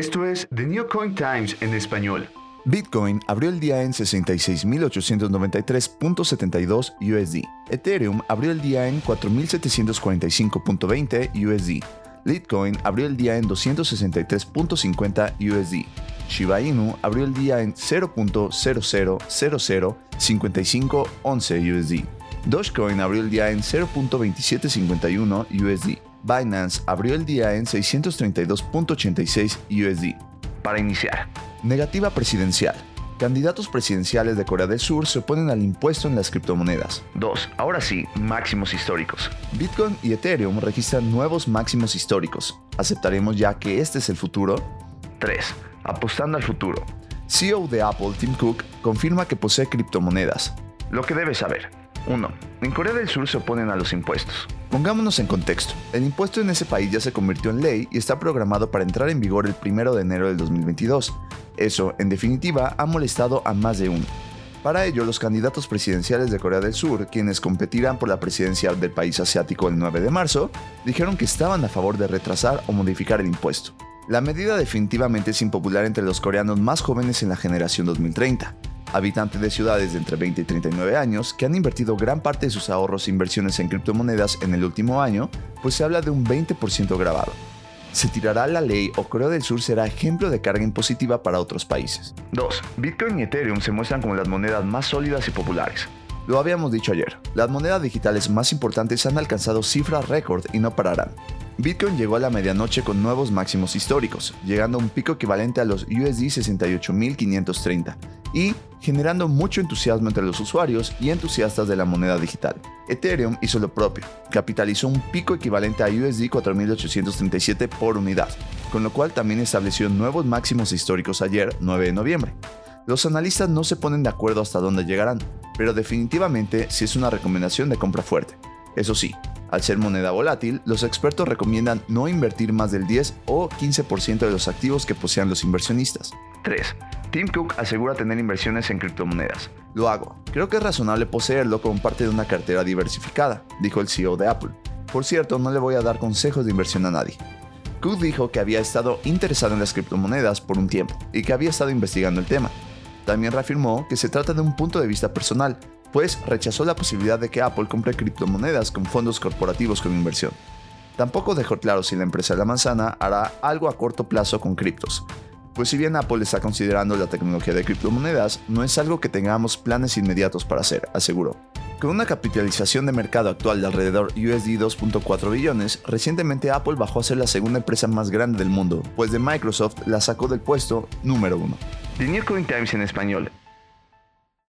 Esto es The New Coin Times en español. Bitcoin abrió el día en 66.893.72 USD. Ethereum abrió el día en 4.745.20 USD. Litecoin abrió el día en 263.50 USD. Shiba Inu abrió el día en 0.00005511 USD. Dogecoin abrió el día en 0.2751 USD. Binance abrió el día en 632.86 USD. Para iniciar, negativa presidencial. Candidatos presidenciales de Corea del Sur se oponen al impuesto en las criptomonedas. 2. Ahora sí, máximos históricos. Bitcoin y Ethereum registran nuevos máximos históricos. ¿Aceptaremos ya que este es el futuro? 3. Apostando al futuro. CEO de Apple, Tim Cook, confirma que posee criptomonedas. Lo que debes saber. 1. En Corea del Sur se oponen a los impuestos. Pongámonos en contexto. El impuesto en ese país ya se convirtió en ley y está programado para entrar en vigor el 1 de enero del 2022. Eso, en definitiva, ha molestado a más de uno. Para ello, los candidatos presidenciales de Corea del Sur, quienes competirán por la presidencia del país asiático el 9 de marzo, dijeron que estaban a favor de retrasar o modificar el impuesto. La medida definitivamente es impopular entre los coreanos más jóvenes en la generación 2030 habitantes de ciudades de entre 20 y 39 años que han invertido gran parte de sus ahorros e inversiones en criptomonedas en el último año, pues se habla de un 20% grabado. Se tirará la ley o Corea del Sur será ejemplo de carga impositiva para otros países. 2. Bitcoin y Ethereum se muestran como las monedas más sólidas y populares. Lo habíamos dicho ayer, las monedas digitales más importantes han alcanzado cifras récord y no pararán. Bitcoin llegó a la medianoche con nuevos máximos históricos, llegando a un pico equivalente a los USD 68.530 y generando mucho entusiasmo entre los usuarios y entusiastas de la moneda digital. Ethereum hizo lo propio, capitalizó un pico equivalente a USD 4.837 por unidad, con lo cual también estableció nuevos máximos históricos ayer, 9 de noviembre. Los analistas no se ponen de acuerdo hasta dónde llegarán, pero definitivamente sí es una recomendación de compra fuerte. Eso sí, al ser moneda volátil, los expertos recomiendan no invertir más del 10 o 15% de los activos que posean los inversionistas. 3. Tim Cook asegura tener inversiones en criptomonedas. Lo hago. Creo que es razonable poseerlo como parte de una cartera diversificada, dijo el CEO de Apple. Por cierto, no le voy a dar consejos de inversión a nadie. Cook dijo que había estado interesado en las criptomonedas por un tiempo y que había estado investigando el tema. También reafirmó que se trata de un punto de vista personal pues rechazó la posibilidad de que Apple compre criptomonedas con fondos corporativos con inversión. Tampoco dejó claro si la empresa de la manzana hará algo a corto plazo con criptos, pues si bien Apple está considerando la tecnología de criptomonedas, no es algo que tengamos planes inmediatos para hacer, aseguró. Con una capitalización de mercado actual de alrededor USD 2.4 billones, recientemente Apple bajó a ser la segunda empresa más grande del mundo, pues de Microsoft la sacó del puesto número uno. The New Coin Times en español